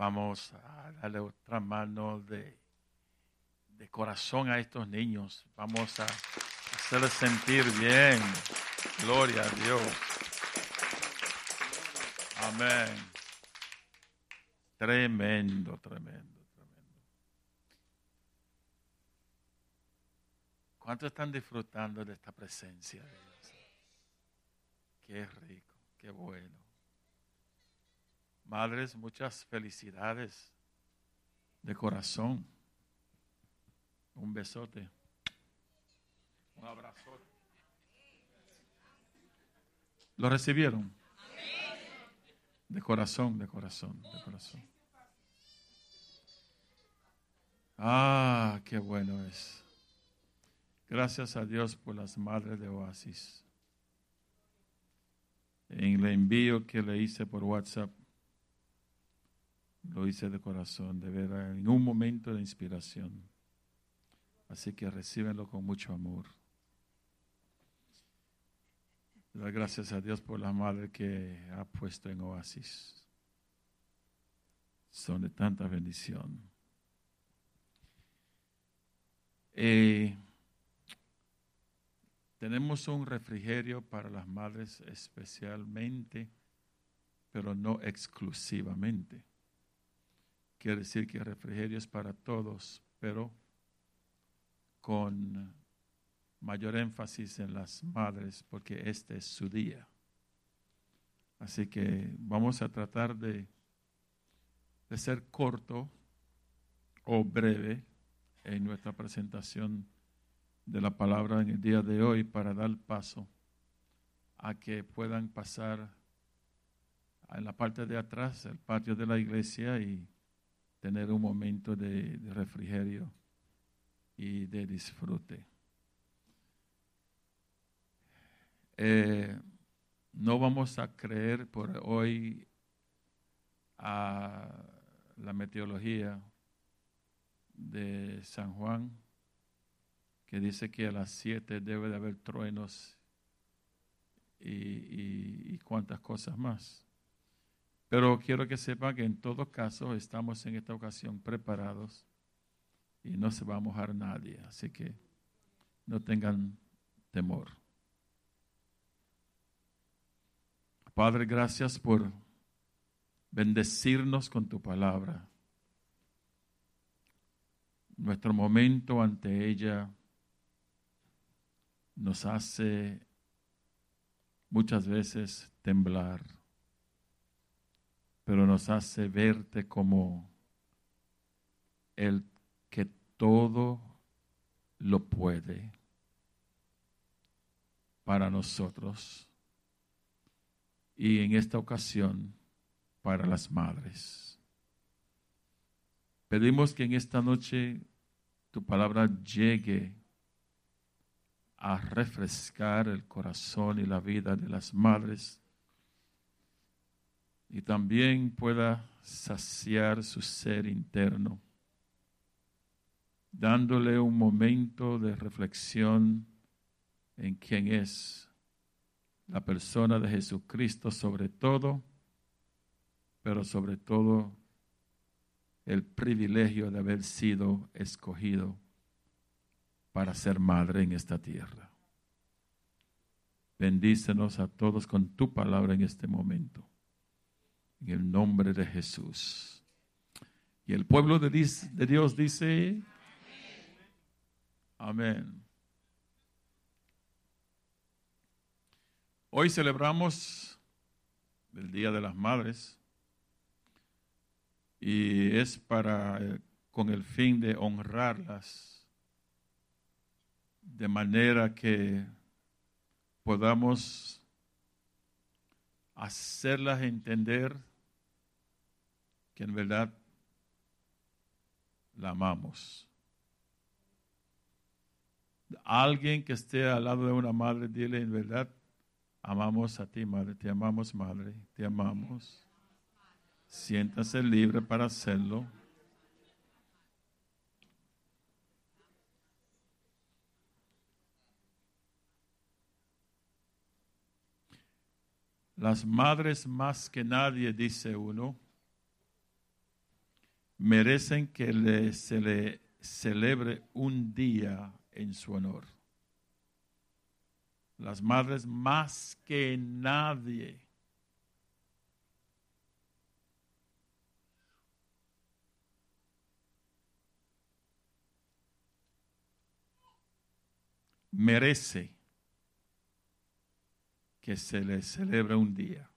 Vamos a darle otra mano de, de corazón a estos niños. Vamos a hacerles sentir bien. Gloria a Dios. Amén. Tremendo, tremendo, tremendo. ¿Cuántos están disfrutando de esta presencia de Dios? Qué rico, qué bueno. Madres, muchas felicidades de corazón. Un besote. Un abrazo. ¿Lo recibieron? De corazón, de corazón, de corazón. Ah, qué bueno es. Gracias a Dios por las madres de Oasis. En el envío que le hice por WhatsApp, lo hice de corazón, de ver en un momento de inspiración. Así que recíbenlo con mucho amor. gracias a Dios por la madre que ha puesto en Oasis. Son de tanta bendición. Eh, tenemos un refrigerio para las madres especialmente, pero no exclusivamente. Quiere decir que refrigerio es para todos, pero con mayor énfasis en las madres porque este es su día. Así que vamos a tratar de, de ser corto o breve en nuestra presentación de la palabra en el día de hoy para dar paso a que puedan pasar en la parte de atrás, el patio de la iglesia y tener un momento de refrigerio y de disfrute. Eh, no vamos a creer por hoy a la meteorología de San Juan, que dice que a las 7 debe de haber truenos y, y, cuantas cosas más. Pero quiero que sepan que en todo caso estamos en esta ocasión preparados y no se va a mojar nadie, así que no tengan temor. Padre, gracias por bendecirnos con tu palabra. Nuestro momento ante ella nos hace muchas veces temblar, pero nos hace verte como el que todo lo puede para nosotros y en esta ocasión para las madres. Pedimos que en esta noche tu palabra llegue a refrescar el corazón y la vida de las madres y también pueda saciar su ser interno, dándole un momento de reflexión en quién es la persona de Jesucristo sobre todo, pero sobre todo el privilegio de haber sido escogido para ser madre en esta tierra. Bendícenos a todos con tu palabra en este momento. En el nombre de Jesús. Y el pueblo de, Dios dice, amén. Hoy celebramos el Día de las Madres y es para eh, con el fin de honrarlas de manera que podamos hacerlas entender que en verdad la amamos. Alguien que esté al lado de una madre, dile en verdad, Amamos a ti, Madre, te amamos, Madre, te amamos. Siéntase libre para hacerlo. Las madres más que nadie, dice uno, merecen que se le celebre un día en su honor. Las madres más que nadie. merece que se le celebre un día.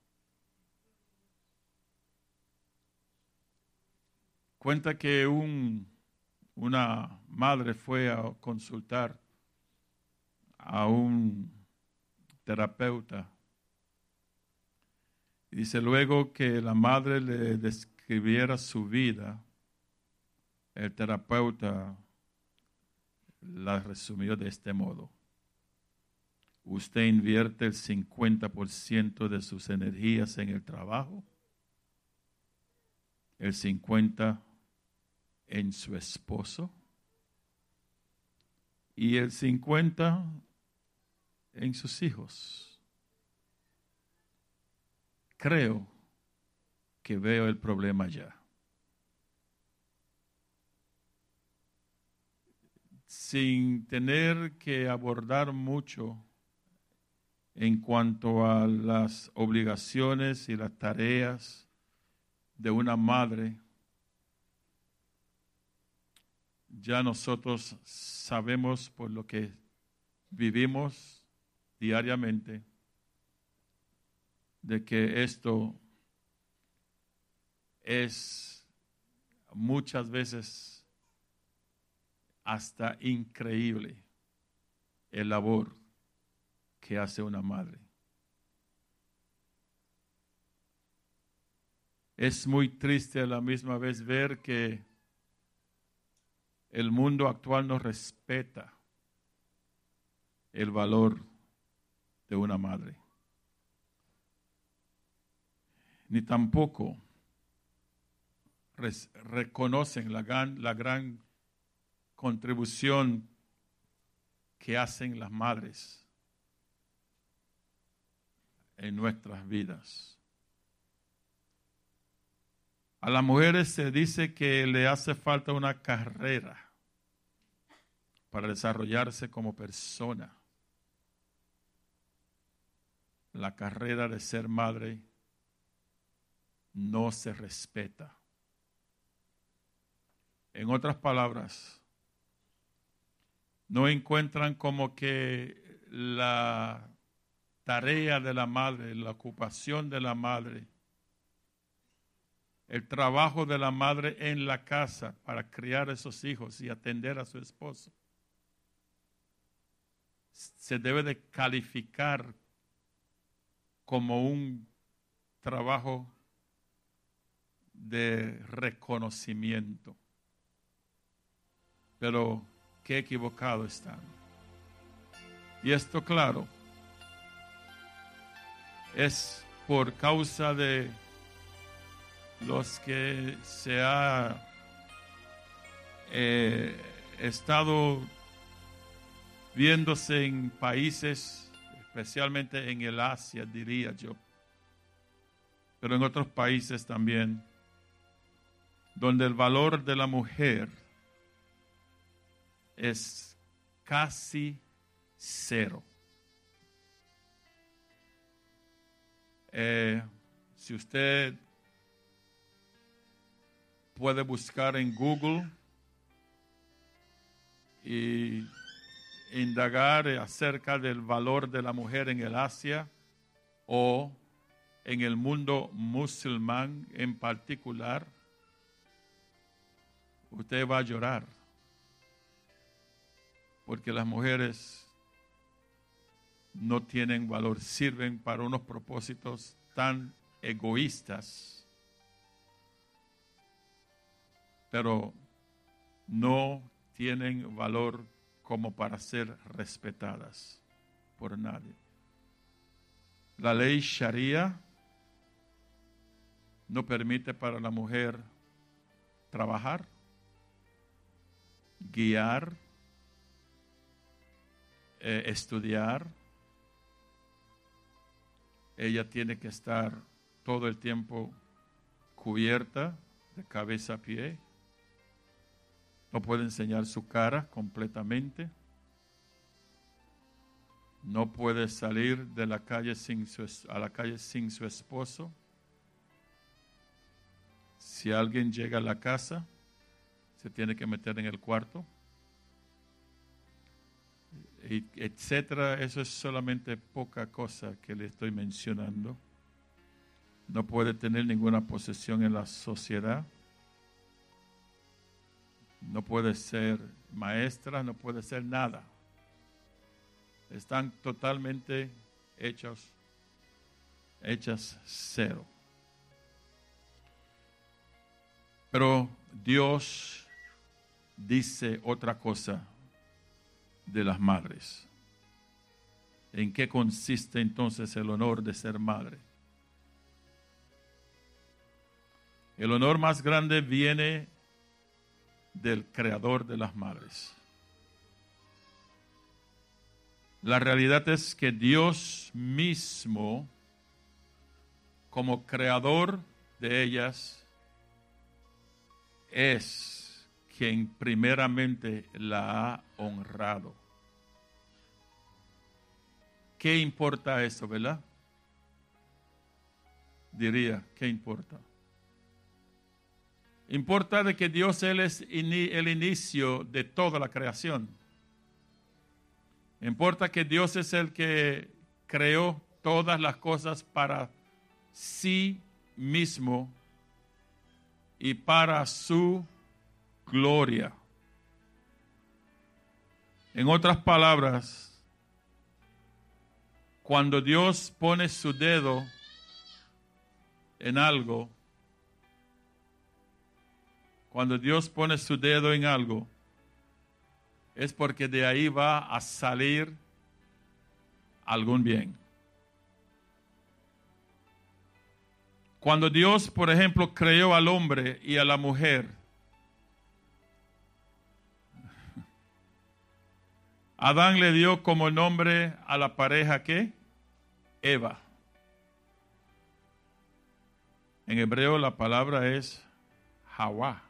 Cuenta que un, una madre fue a consultar a un terapeuta. Y dice luego que la madre le describiera su vida, el terapeuta la resumió de este modo. Usted invierte el 50% de sus energías en el trabajo, el 50% en su esposo y el 50% en sus hijos. Creo que veo el problema ya. sin tener que abordar mucho en cuanto a las obligaciones y las tareas de una madre, ya nosotros sabemos por lo que vivimos diariamente de que esto es muchas veces hasta increíble el labor que hace una madre. Es muy triste a la misma vez ver que el mundo actual no respeta el valor de una madre, ni tampoco reconocen la gran, la gran contribución que hacen las madres en nuestras vidas. A las mujeres se dice que le hace falta una carrera para desarrollarse como persona. La carrera de ser madre no se respeta. En otras palabras, no encuentran como que la tarea de la madre, la ocupación de la madre, el trabajo de la madre en la casa para criar a esos hijos y atender a su esposo, se debe de calificar como un trabajo de reconocimiento. Pero qué equivocado están. Y esto, claro, es por causa de los que se ha eh, estado viéndose en países, especialmente en el Asia, diría yo, pero en otros países también, donde el valor de la mujer es casi cero. Eh, si usted puede buscar en Google y indagar acerca del valor de la mujer en el Asia o en el mundo musulmán en particular, usted va a llorar porque las mujeres no tienen valor, sirven para unos propósitos tan egoístas, pero no tienen valor como para ser respetadas por nadie. La ley Sharia no permite para la mujer trabajar, guiar, eh, estudiar. Ella tiene que estar todo el tiempo cubierta de cabeza a pie no puede enseñar su cara completamente, no puede salir de la calle sin su, a la calle sin su esposo. Si alguien llega a la casa, se tiene que meter en el cuarto, etcétera. Eso es solamente poca cosa que le estoy mencionando. No puede tener ninguna posesión en la sociedad. No puede ser maestra, no puede ser nada están totalmente hechos, hechas cero. Pero Dios dice otra cosa de las madres. ¿En qué consiste entonces el honor de ser madre? El honor más grande viene del creador de las madres. La realidad es que Dios mismo, como creador de ellas, es quien primeramente la ha honrado. ¿Qué importa eso, verdad? Diría, ¿qué importa? Importa de que Dios es el inicio de toda la creación. Importa que Dios es el que creó todas las cosas para sí mismo y para su gloria. En otras palabras, cuando Dios pone su dedo en algo, cuando Dios pone su dedo en algo, es porque de ahí va a salir algún bien. Cuando Dios, por ejemplo, creó al hombre y a la mujer, Adán le dio como nombre a la pareja que Eva. En hebreo la palabra es Hawa,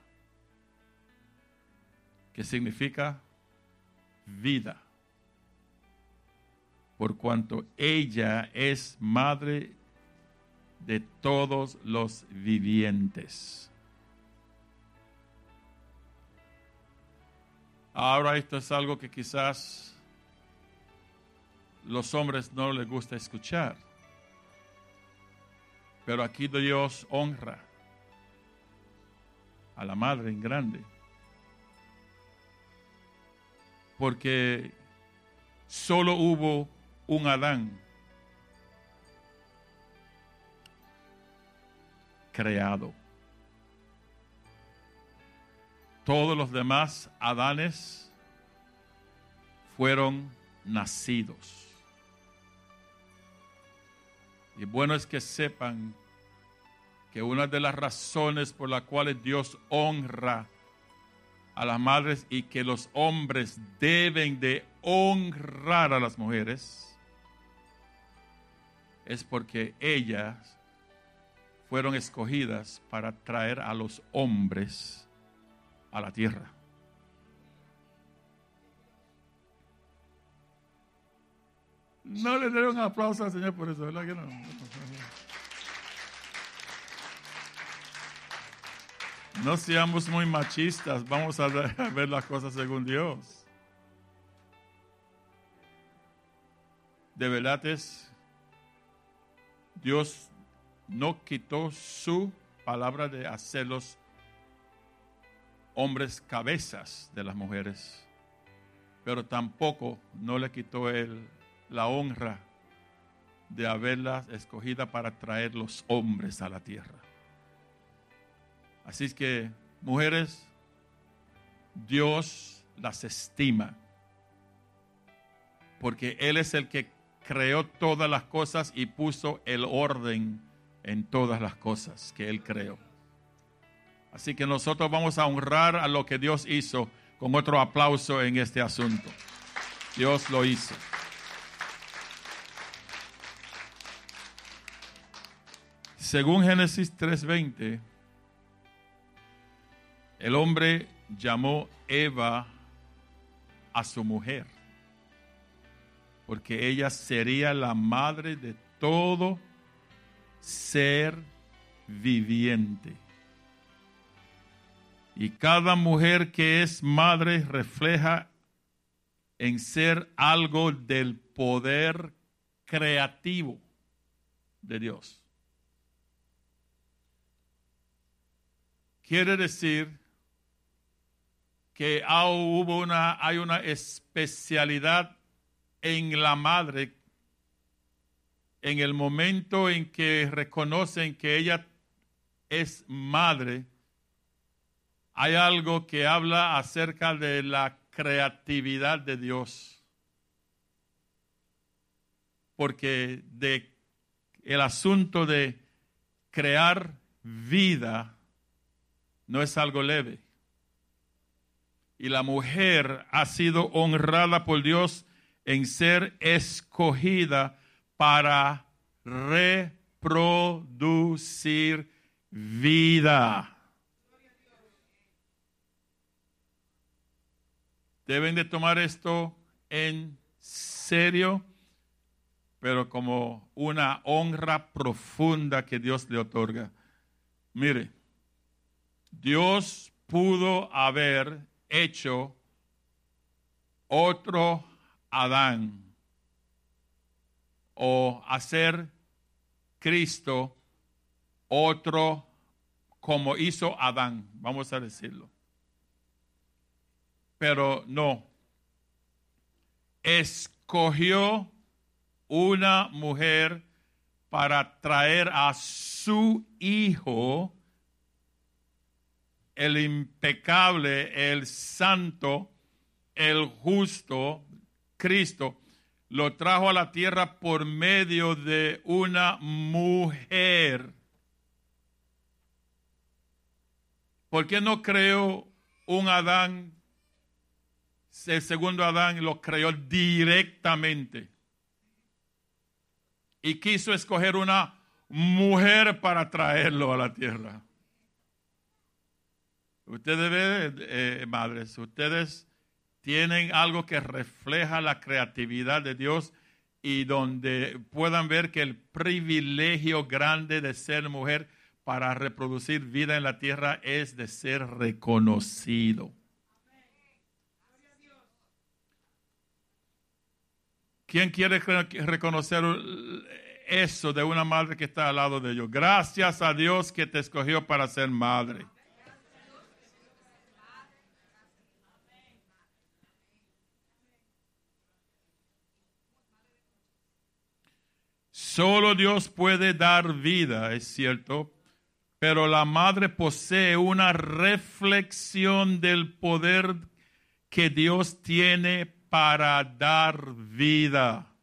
que significa vida, por cuanto ella es madre de todos los vivientes. Ahora esto es algo que quizás los hombres no les gusta escuchar. Pero aquí Dios honra a la madre en grande porque solo hubo un Adán creado. Todos los demás Adanes fueron nacidos. Y bueno es que sepan que una de las razones por las cuales Dios honra a las madres y que los hombres deben de honrar a las mujeres es porque ellas fueron escogidas para traer a los hombres a la tierra. No le den un aplauso al Señor por eso, ¿verdad que no? No seamos muy machistas, vamos a ver las cosas según Dios. De verdad es, Dios no quitó su palabra de hacerlos hombres cabezas de las mujeres, pero tampoco no le quitó él la honra de haberlas escogida para traer los hombres a la tierra. Así es que, mujeres, Dios las estima. Porque Él es el que creó todas las cosas y puso el orden en todas las cosas que Él creó. Así que nosotros vamos a honrar a lo que Dios hizo con otro aplauso en este asunto. Dios lo hizo. Según Génesis 3:20, el hombre llamó Eva a su mujer, porque ella sería la madre de todo ser viviente. Y cada mujer que es madre refleja en ser algo del poder creativo de Dios. Quiere decir que hubo hay una especialidad en la madre en el momento en que reconocen que ella es madre, hay algo que habla acerca de la creatividad de Dios. Porque de el asunto de crear vida no es algo leve. Y la mujer ha sido honrada por Dios en ser escogida para reproducir vida. Deben de tomar esto en serio, pero como una honra profunda que Dios le otorga. Mire, Dios pudo haber hecho otro Adán o hacer Cristo otro como hizo Adán, vamos a decirlo. Pero no. Escogió una mujer para traer a su hijo, el impecable, el santo, el justo, Cristo, lo trajo a la tierra por medio de una mujer. ¿Por qué no creó un Adán, el segundo Adán lo creó directamente? Y quiso escoger una mujer para traerlo a la tierra. Ustedes ven, eh, madres, ustedes tienen algo que refleja la creatividad de Dios y donde puedan ver que el privilegio grande de ser mujer para reproducir vida en la tierra es de ser reconocido. ¿Quién quiere reconocer eso de una madre que está al lado de ellos? Gracias a Dios que te escogió para ser madre. Solo Dios puede dar vida, es cierto, pero la madre posee una reflexión del poder que Dios tiene para dar vida.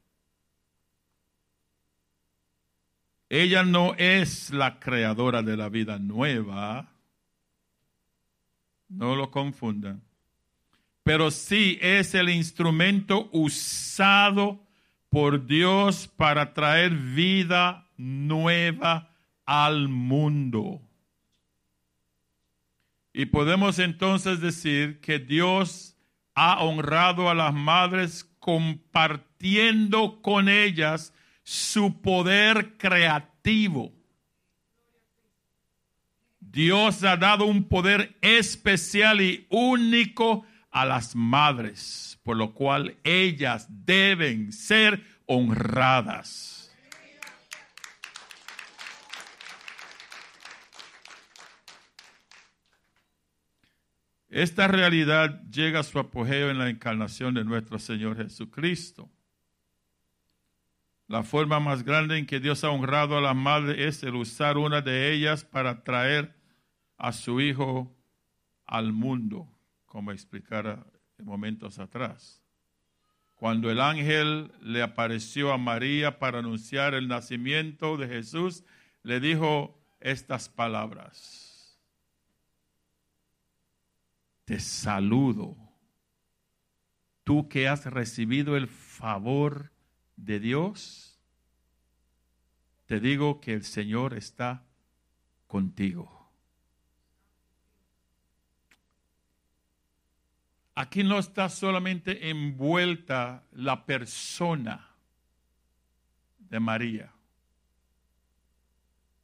Ella no es la creadora de la vida nueva, no lo confundan, pero sí es el instrumento usado por Dios para traer vida nueva al mundo. Y podemos entonces decir que Dios ha honrado a las madres compartiendo con ellas su poder creativo. Dios ha dado un poder especial y único a las madres, por lo cual ellas deben ser honradas. Esta realidad llega a su apogeo en la encarnación de nuestro Señor Jesucristo. La forma más grande en que Dios ha honrado a la madre es el usar una de ellas para traer a su Hijo al mundo como explicara momentos atrás. Cuando el ángel le apareció a María para anunciar el nacimiento de Jesús, le dijo estas palabras. Te saludo, tú que has recibido el favor de Dios, te digo que el Señor está contigo. Aquí no está solamente envuelta la persona de María,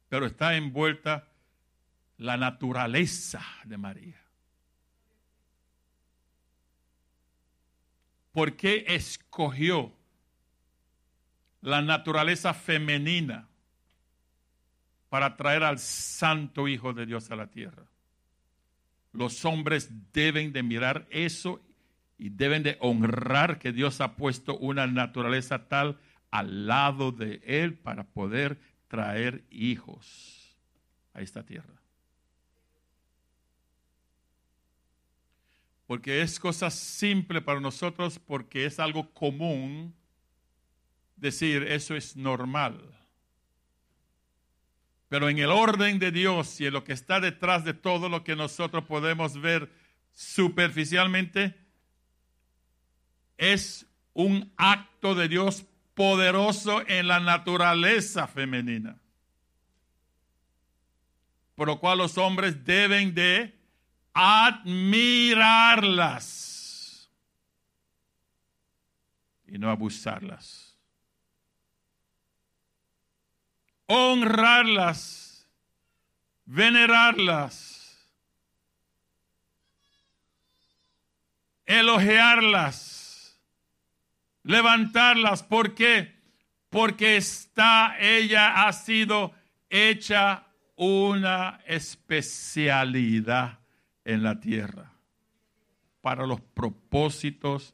pero está envuelta la naturaleza de María. ¿Por qué escogió la naturaleza femenina para traer al santo Hijo de Dios a la tierra? Los hombres deben de mirar eso y deben de honrar que Dios ha puesto una naturaleza tal al lado de Él para poder traer hijos a esta tierra. Porque es cosa simple para nosotros, porque es algo común decir eso es normal. Pero en el orden de Dios y en lo que está detrás de todo lo que nosotros podemos ver superficialmente, es un acto de Dios poderoso en la naturaleza femenina. Por lo cual los hombres deben de admirarlas y no abusarlas. Honrarlas, venerarlas, elogiarlas, levantarlas. ¿Por qué? Porque está, ella ha sido hecha una especialidad en la tierra para los propósitos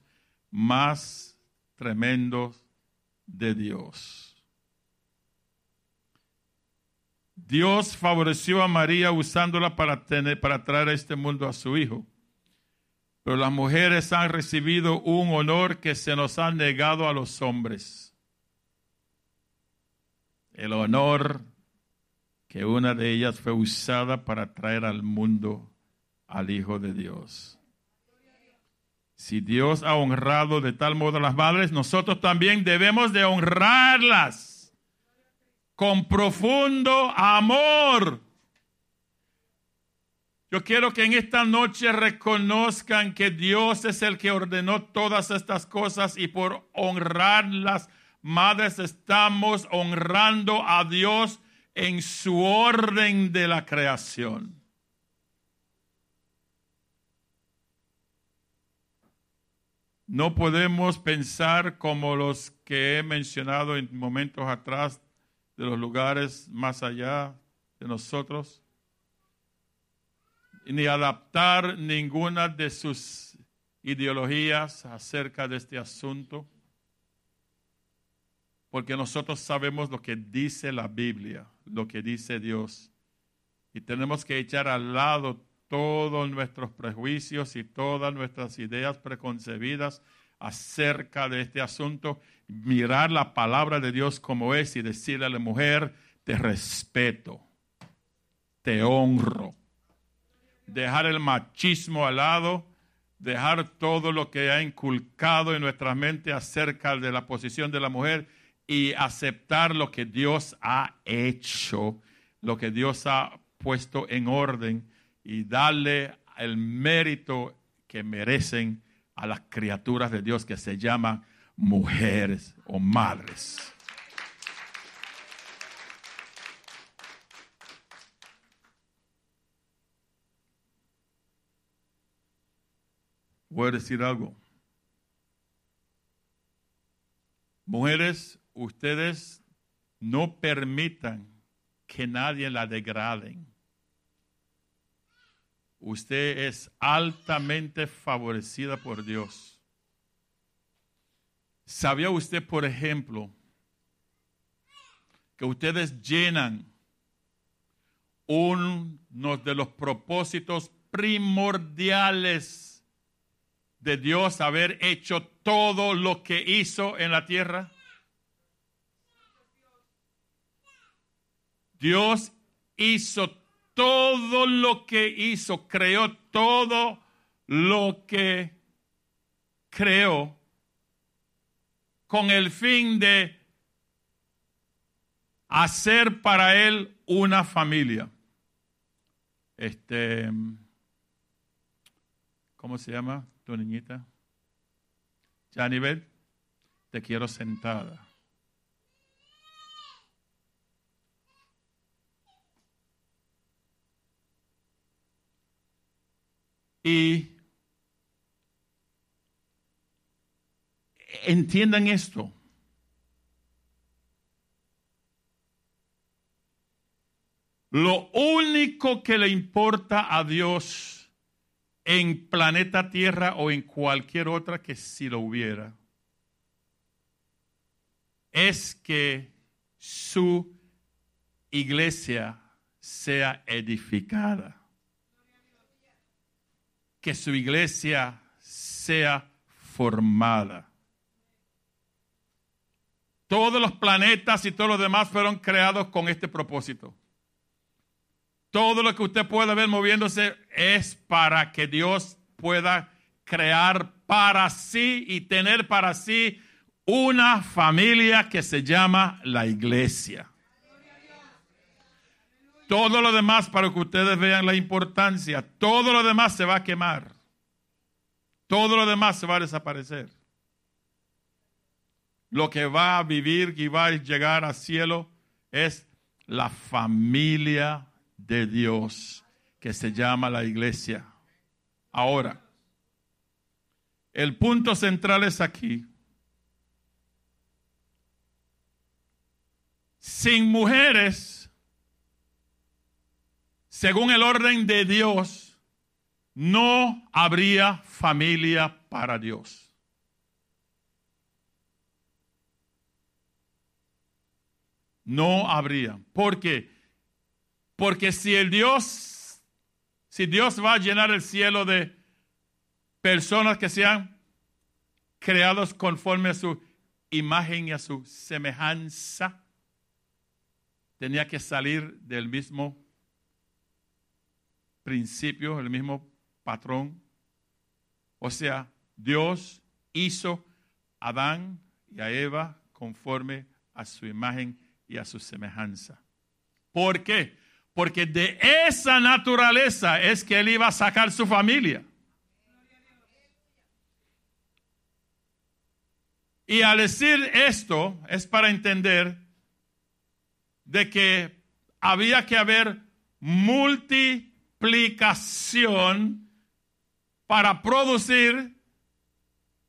más tremendos de Dios. Dios favoreció a María usándola para, tener, para traer a este mundo a su Hijo. Pero las mujeres han recibido un honor que se nos ha negado a los hombres. El honor que una de ellas fue usada para traer al mundo al Hijo de Dios. Si Dios ha honrado de tal modo a las madres, nosotros también debemos de honrarlas con profundo amor. Yo quiero que en esta noche reconozcan que Dios es el que ordenó todas estas cosas y por honrar las madres estamos honrando a Dios en su orden de la creación. No podemos pensar como los que he mencionado en momentos atrás de los lugares más allá de nosotros, ni adaptar ninguna de sus ideologías acerca de este asunto, porque nosotros sabemos lo que dice la Biblia, lo que dice Dios, y tenemos que echar al lado todos nuestros prejuicios y todas nuestras ideas preconcebidas acerca de este asunto, mirar la palabra de Dios como es y decirle a la mujer, te respeto, te honro. Dejar el machismo al lado, dejar todo lo que ha inculcado en nuestra mente acerca de la posición de la mujer y aceptar lo que Dios ha hecho, lo que Dios ha puesto en orden y darle el mérito que merecen a las criaturas de Dios que se llaman mujeres o madres. Voy a decir algo. Mujeres, ustedes no permitan que nadie la degraden usted es altamente favorecida por Dios. ¿Sabía usted, por ejemplo, que ustedes llenan uno de los propósitos primordiales de Dios haber hecho todo lo que hizo en la tierra? Dios hizo todo lo que hizo, creó todo lo que creó con el fin de hacer para él una familia. Este, ¿cómo se llama tu niñita? Janibet, te quiero sentada. Y entiendan esto. Lo único que le importa a Dios en planeta Tierra o en cualquier otra que si lo hubiera es que su iglesia sea edificada. Que su iglesia sea formada. Todos los planetas y todos los demás fueron creados con este propósito. Todo lo que usted pueda ver moviéndose es para que Dios pueda crear para sí y tener para sí una familia que se llama la iglesia. Todo lo demás, para que ustedes vean la importancia, todo lo demás se va a quemar. Todo lo demás se va a desaparecer. Lo que va a vivir y va a llegar al cielo es la familia de Dios que se llama la iglesia. Ahora, el punto central es aquí. Sin mujeres, según el orden de Dios, no habría familia para Dios. No habría. ¿Por qué? Porque si el Dios, si Dios va a llenar el cielo de personas que sean creados conforme a su imagen y a su semejanza, tenía que salir del mismo principio, el mismo patrón. O sea, Dios hizo a Adán y a Eva conforme a su imagen y a su semejanza. ¿Por qué? Porque de esa naturaleza es que él iba a sacar su familia. Y al decir esto es para entender de que había que haber multiplicación para producir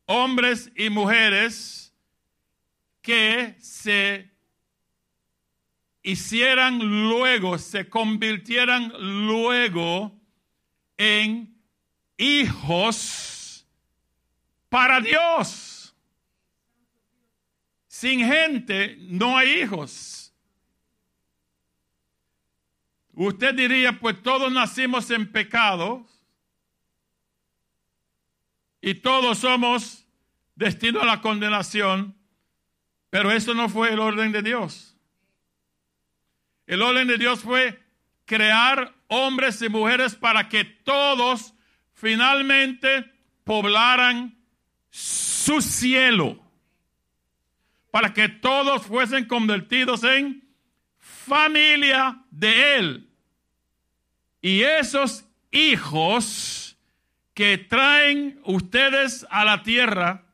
hombres y mujeres que se hicieran luego, se convirtieran luego en hijos para Dios. Sin gente no hay hijos. Usted diría, pues todos nacimos en pecado y todos somos destinados a la condenación, pero eso no fue el orden de Dios. El orden de Dios fue crear hombres y mujeres para que todos finalmente poblaran su cielo. Para que todos fuesen convertidos en familia de Él. Y esos hijos que traen ustedes a la tierra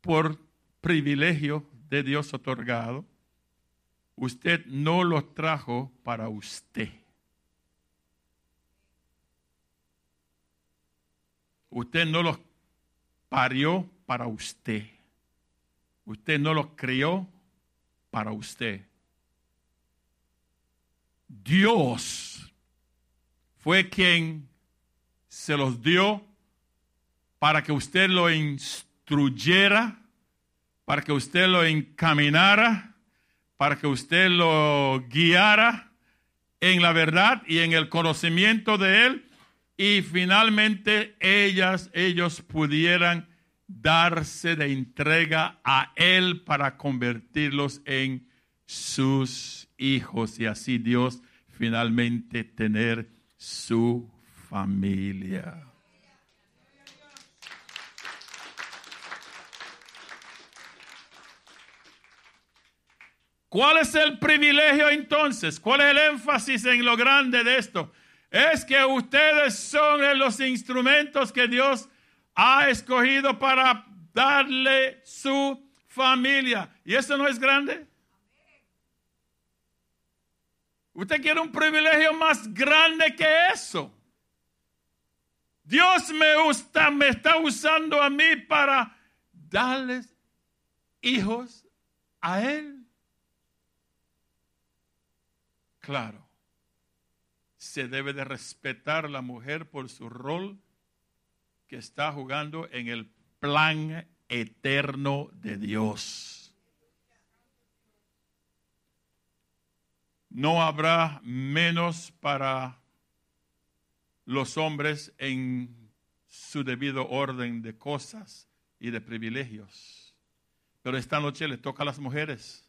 por privilegio de Dios otorgado, usted no los trajo para usted. Usted no los parió para usted. Usted no los crió para usted. Dios fue quien se los dio para que usted lo instruyera, para que usted lo encaminara, para que usted lo guiara en la verdad y en el conocimiento de Él y finalmente ellas, ellos pudieran darse de entrega a Él para convertirlos en sus hijos y así Dios finalmente tener su familia. ¿Cuál es el privilegio entonces? ¿Cuál es el énfasis en lo grande de esto? Es que ustedes son los instrumentos que Dios ha escogido para darle su familia. ¿Y eso no es grande? Usted quiere un privilegio más grande que eso. Dios me, me está usando a mí para darles hijos a Él. Claro, se debe de respetar la mujer por su rol que está jugando en el plan eterno de Dios. no habrá menos para los hombres en su debido orden de cosas y de privilegios. Pero esta noche le toca a las mujeres.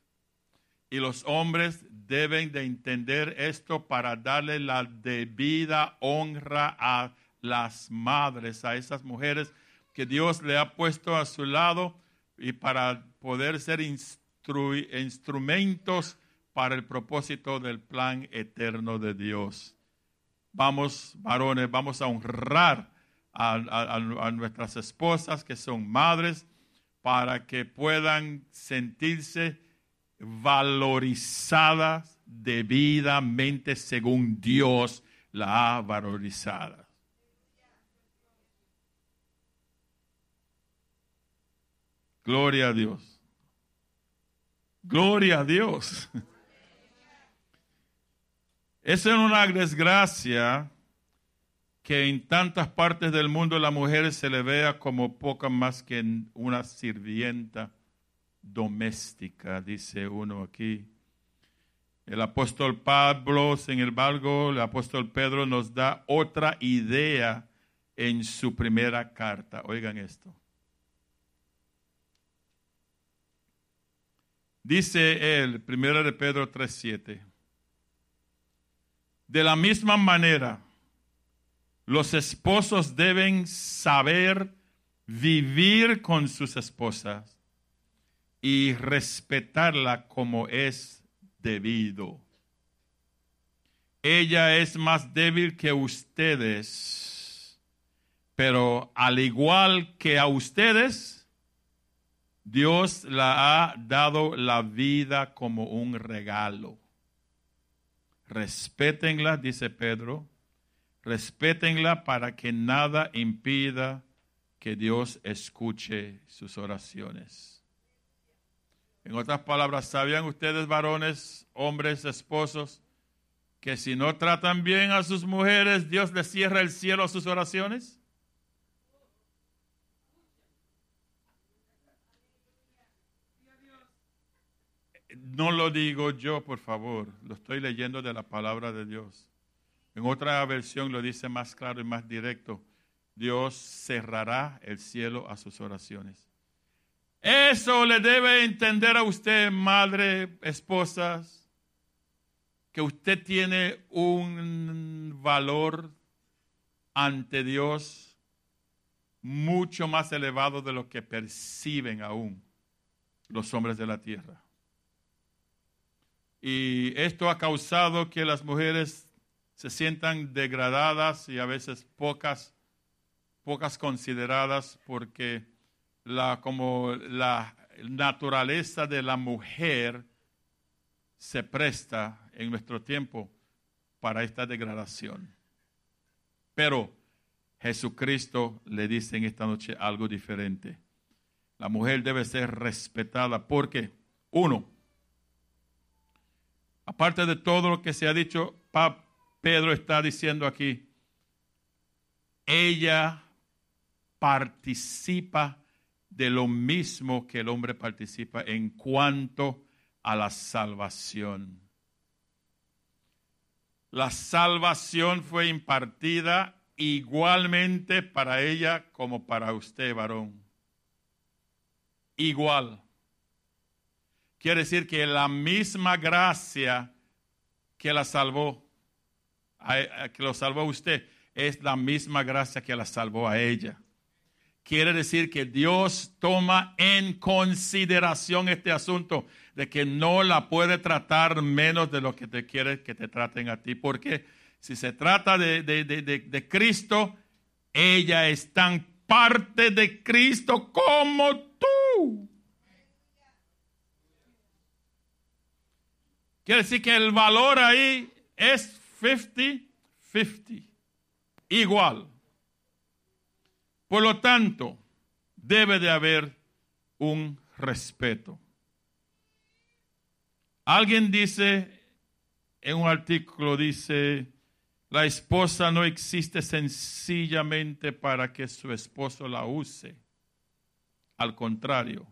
Y los hombres deben de entender esto para darle la debida honra a las madres, a esas mujeres que Dios le ha puesto a su lado y para poder ser instrumentos para el propósito del plan eterno de Dios. Vamos, varones, vamos a honrar a, nuestras esposas que son madres para que puedan sentirse valorizadas debidamente según Dios la ha valorizado. Gloria a Dios. Gloria a Dios. Es una desgracia que en tantas partes del mundo la mujer se le vea como poca más que una sirvienta doméstica, dice uno aquí. El apóstol Pablo, sin embargo, el apóstol Pedro nos da otra idea en su primera carta. Oigan esto. Dice él, primera de Pedro 3.7. De la misma manera, los esposos deben saber vivir con sus esposas y respetarla como es debido. Ella es más débil que ustedes, pero al igual que a ustedes, Dios la ha dado la vida como un regalo. Respétenla, dice Pedro, respétenla para que nada impida que Dios escuche sus oraciones. En otras palabras, ¿sabían ustedes, varones, hombres, esposos, que si no tratan bien a sus mujeres, Dios les cierra el cielo a sus oraciones? No lo digo yo, por favor, lo estoy leyendo de la palabra de Dios. En otra versión lo dice más claro y más directo. Dios cerrará el cielo a sus oraciones. Eso le debe entender a usted, madre, esposas, que usted tiene un valor ante Dios mucho más elevado de lo que perciben aún los hombres de la tierra. Y esto ha causado que las mujeres se sientan degradadas y a veces pocas, pocas consideradas porque la, como la naturaleza de la mujer se presta en nuestro tiempo para esta degradación. Pero Jesucristo le dice en esta noche algo diferente. La mujer debe ser respetada porque, uno, aparte de todo lo que se ha dicho, Pedro está diciendo aquí, ella participa de lo mismo que el hombre participa en cuanto a la salvación. La salvación fue impartida igualmente para ella como para usted, varón. Igual. Quiere decir que la misma gracia que la salvó, que lo salvó a usted, es la misma gracia que la salvó a ella. Quiere decir que Dios toma en consideración este asunto de que no la puede tratar menos de lo que te quiere que te traten a ti. Porque si se trata de, de, de, de Cristo, ella es tan parte de Cristo como tú. Quiere decir que el valor ahí es 50-50, igual. Por lo tanto, debe de haber un respeto. Alguien dice, en un artículo dice, la esposa no existe sencillamente para que su esposo la use. Al contrario,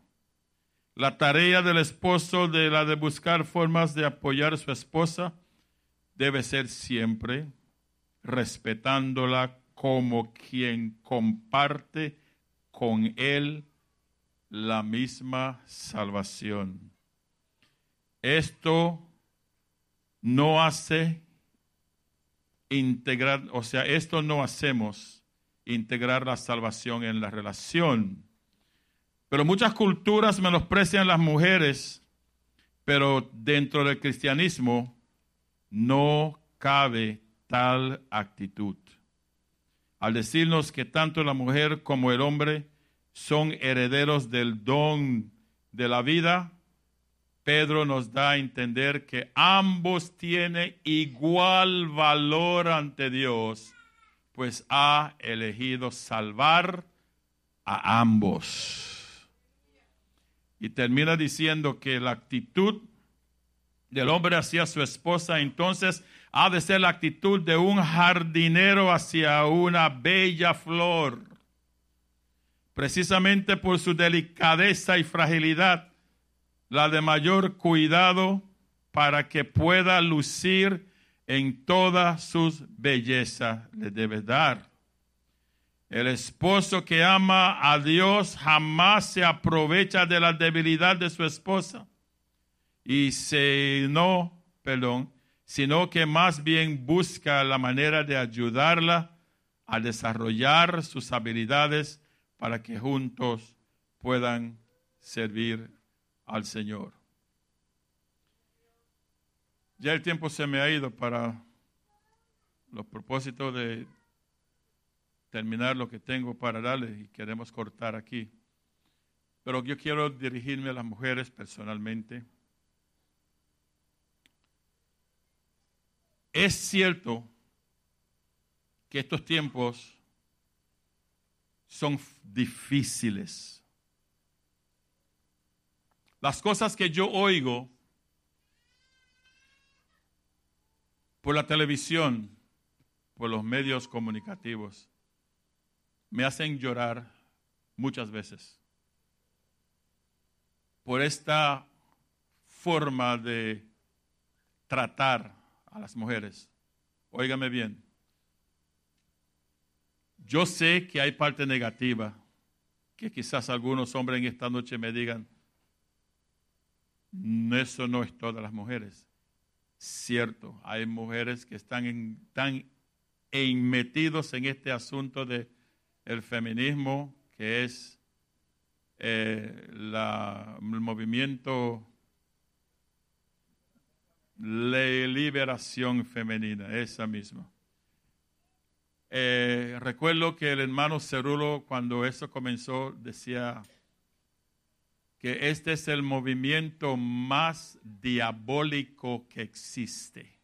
la tarea del esposo de la de buscar formas de apoyar a su esposa debe ser siempre respetándola como quien comparte con él la misma salvación. Esto no hace integrar, o sea, esto no hacemos integrar la salvación en la relación. Pero muchas culturas menosprecian las mujeres, pero dentro del cristianismo no cabe tal actitud. Al decirnos que tanto la mujer como el hombre son herederos del don de la vida, Pedro nos da a entender que ambos tienen igual valor ante Dios, pues ha elegido salvar a ambos. Y termina diciendo que la actitud del hombre hacia su esposa entonces ha de ser la actitud de un jardinero hacia una bella flor. Precisamente por su delicadeza y fragilidad, la de mayor cuidado para que pueda lucir en toda sus belleza le debe dar. El esposo que ama a Dios jamás se aprovecha de la debilidad de su esposa y se no, perdón, sino que más bien busca la manera de ayudarla a desarrollar sus habilidades para que juntos puedan servir al Señor. Ya el tiempo se me ha ido para los propósitos de terminar lo que tengo para darles y queremos cortar aquí. Pero yo quiero dirigirme a las mujeres personalmente. Es cierto que estos tiempos son difíciles. Las cosas que yo oigo por la televisión, por los medios comunicativos, me hacen llorar muchas veces por esta forma de tratar a las mujeres. Óigame bien. Yo sé que hay parte negativa, que quizás algunos hombres en esta noche me digan, eso no es todas las mujeres. Cierto, hay mujeres que están en, tan metidos en este asunto de el feminismo, que es eh, el movimiento de liberación femenina, esa misma. Eh, recuerdo que el hermano Cerulo, cuando eso comenzó, decía, que este es el movimiento más diabólico que existe,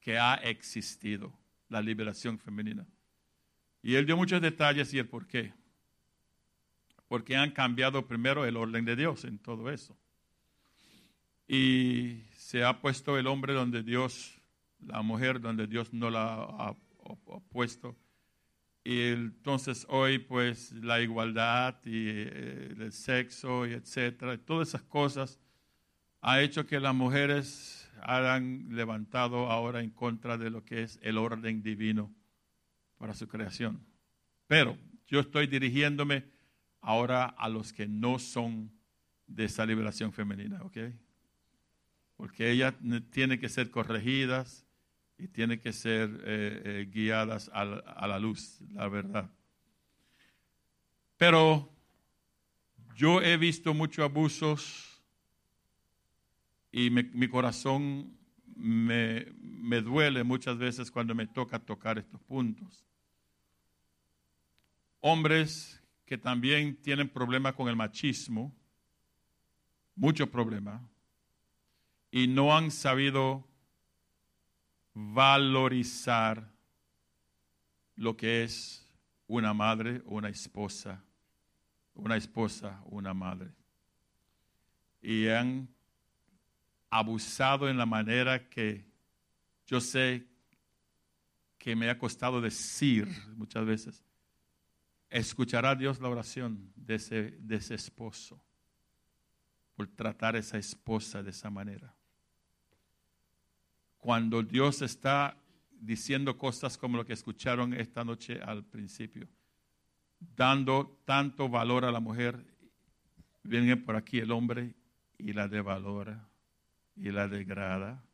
que ha existido, la liberación femenina. Y él dio muchos detalles y el por qué. Porque han cambiado primero el orden de Dios en todo eso. Y se ha puesto el hombre donde Dios, la mujer donde Dios no la ha, puesto y entonces hoy pues la igualdad y eh, el sexo y etcétera, todas esas cosas ha hecho que las mujeres hayan levantado ahora en contra de lo que es el orden divino para su creación. Pero yo estoy dirigiéndome ahora a los que no son de esa liberación femenina, ¿ok? Porque ellas tienen que ser corregidas, y tienen que ser eh, eh, guiadas a, la luz, la verdad. Pero yo he visto muchos abusos y mi corazón me, me duele muchas veces cuando me toca tocar estos puntos. Hombres que también tienen problemas con el machismo, muchos problemas, y no han sabido valorizar lo que es una madre una esposa, una esposa una madre. Y han abusado en la manera que yo sé que me ha costado decir muchas veces. Escuchará Dios la oración de ese, de ese esposo por tratar a esa esposa de esa manera. Cuando Dios está diciendo cosas como lo que escucharon esta noche al principio, dando tanto valor a la mujer, viene por aquí el hombre y la devalora y la degrada.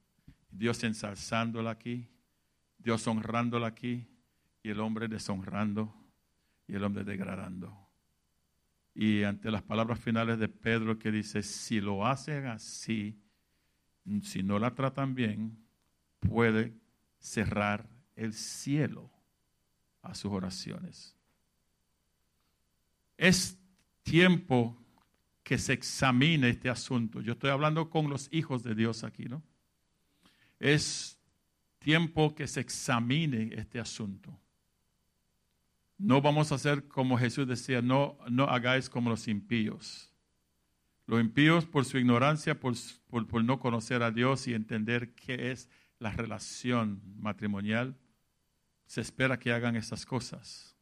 Dios ensalzándola aquí, Dios honrándola aquí y el hombre deshonrando y el hombre degradando. Y ante las palabras finales de Pedro que dice, si lo hacen así, si no la tratan bien, puede cerrar el cielo a sus oraciones. Es tiempo que se examine este asunto. Yo estoy hablando con los hijos de Dios aquí, ¿no? Es tiempo que se examine este asunto. No vamos a hacer como Jesús decía, no, no hagáis como los impíos. Los impíos por su ignorancia, por, por no conocer a Dios y entender qué es la relación matrimonial, se espera que hagan esas cosas.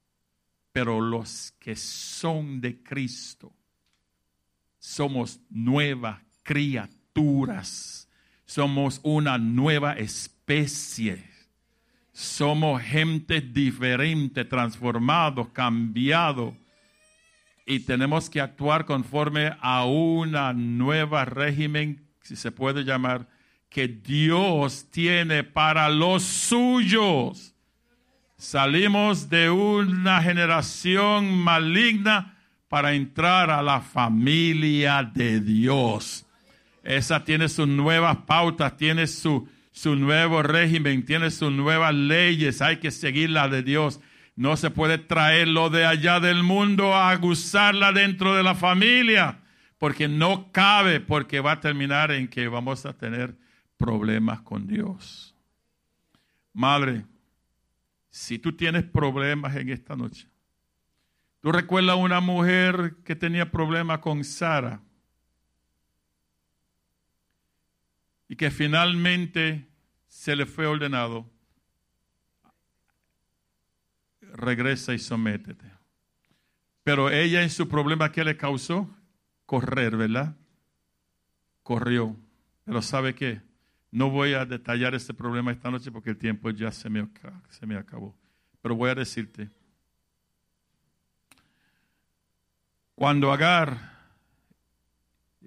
Pero los que son de Cristo, somos nuevas criaturas, somos una nueva especie, somos gente diferente, transformados, cambiados, y tenemos que actuar conforme a una nueva régimen, si se puede llamar, que Dios tiene para los suyos. Salimos de una generación maligna para entrar a la familia de Dios. Esa tiene sus nuevas pautas, tiene su, su nuevo régimen, tiene sus nuevas leyes. Hay que seguir la de Dios. No se puede traerlo de allá del mundo a gozarla dentro de la familia, porque no cabe, porque va a terminar en que vamos a tener problemas con Dios. Madre, si tú tienes problemas en esta noche, ¿Tú recuerdas una mujer que tenía problemas con Sara? Y que finalmente se le fue ordenado, regresa y sométete. Pero ella en su problema, ¿qué le causó? Correr, ¿verdad? Corrió. Pero ¿sabe qué? No voy a detallar este problema esta noche porque el tiempo ya se me, se me acabó. Pero voy a decirte, Cuando Agar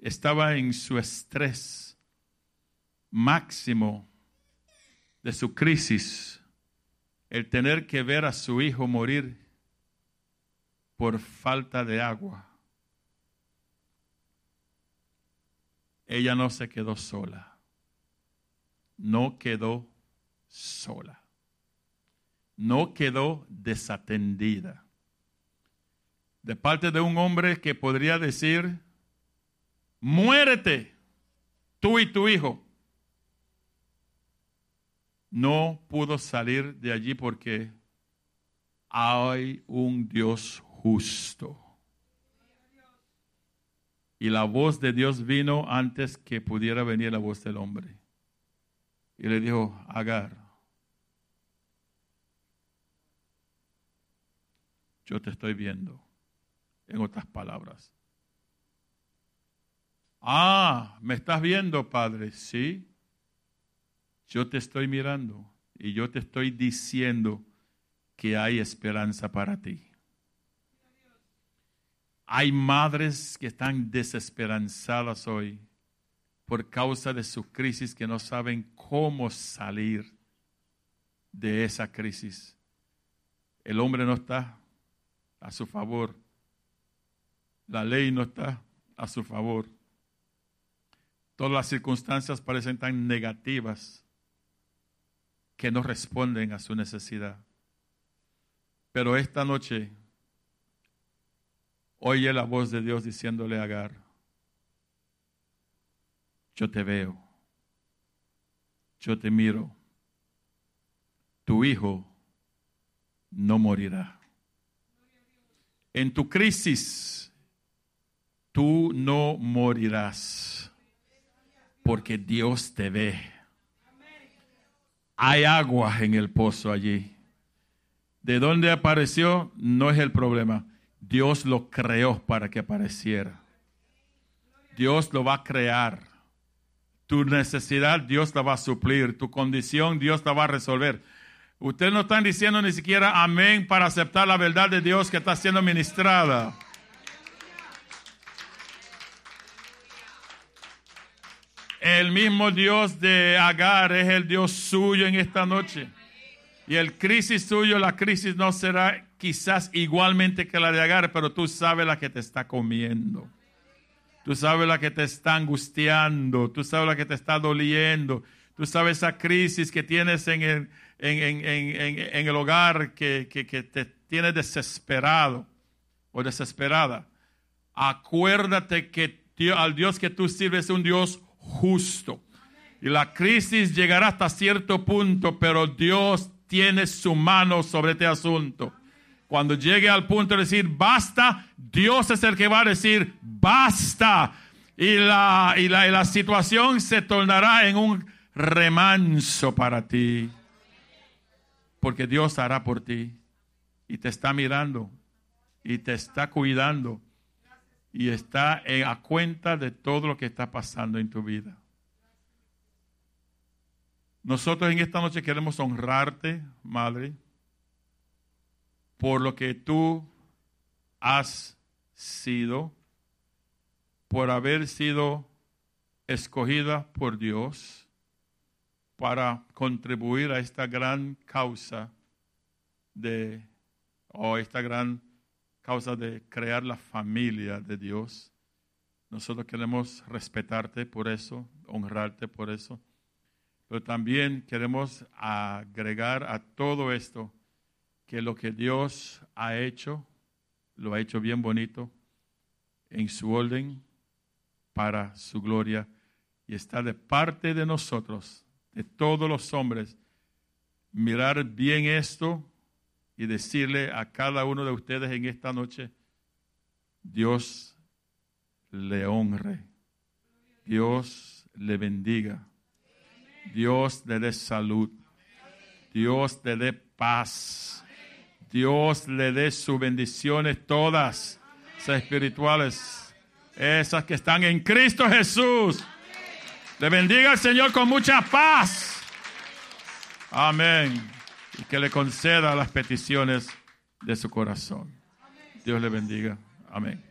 estaba en su estrés máximo de su crisis, el tener que ver a su hijo morir por falta de agua, ella no se quedó sola, no quedó sola, no quedó desatendida de parte de un hombre que podría decir, muérete, tú y tu hijo. No pudo salir de allí porque hay un Dios justo. Y la voz de Dios vino antes que pudiera venir la voz del hombre. Y le dijo, Agar, yo te estoy viendo en otras palabras. Ah, ¿me estás viendo, Padre? Sí. Yo te estoy mirando y yo te estoy diciendo que hay esperanza para ti. Hay madres que están desesperanzadas hoy por causa de su crisis que no saben cómo salir de esa crisis. El hombre no está a su favor la ley no está a su favor. Todas las circunstancias parecen tan negativas que no responden a su necesidad. Pero esta noche oye la voz de Dios diciéndole a Agar, yo te veo, yo te miro, tu hijo no morirá. En tu crisis, tú no morirás, porque Dios te ve. Hay agua en el pozo allí. ¿De dónde apareció? No es el problema. Dios lo creó para que apareciera. Dios lo va a crear. Tu necesidad Dios la va a suplir. Tu condición Dios la va a resolver. Ustedes no están diciendo ni siquiera amén para aceptar la verdad de Dios que está siendo ministrada. El mismo Dios de Agar es el Dios suyo en esta noche. Y el crisis suyo, la crisis no será quizás igualmente que la de Agar, pero tú sabes la que te está comiendo. Tú sabes la que te está angustiando. Tú sabes la que te está doliendo. Tú sabes esa crisis que tienes en el, en, el hogar que, que, que te tiene desesperado o desesperada. Acuérdate que al Dios que tú sirves es un Dios justo. Y la crisis llegará hasta cierto punto, pero Dios tiene su mano sobre este asunto. Cuando llegue al punto de decir basta, Dios es el que va a decir basta. Y la, y la, y la situación se tornará en un remanso para ti. Porque Dios hará por ti. Y te está mirando. Y te está cuidando y está a cuenta de todo lo que está pasando en tu vida. Nosotros en esta noche queremos honrarte, Madre, por lo que tú has sido, por haber sido escogida por Dios para contribuir a esta gran causa de, o esta gran causa de crear la familia de Dios. Nosotros queremos respetarte por eso, honrarte por eso, pero también queremos agregar a todo esto que lo que Dios ha hecho, lo ha hecho bien bonito, en su orden, para su gloria, y está de parte de nosotros, de todos los hombres, mirar bien esto y decirle a cada uno de ustedes en esta noche, Dios le honre, Dios le bendiga, Dios le dé salud, Dios le dé paz, Dios le dé sus bendiciones todas, esas espirituales, esas que están en Cristo Jesús. Le bendiga al Señor con mucha paz. Amén y que le conceda las peticiones de su corazón. Dios le bendiga. Amén.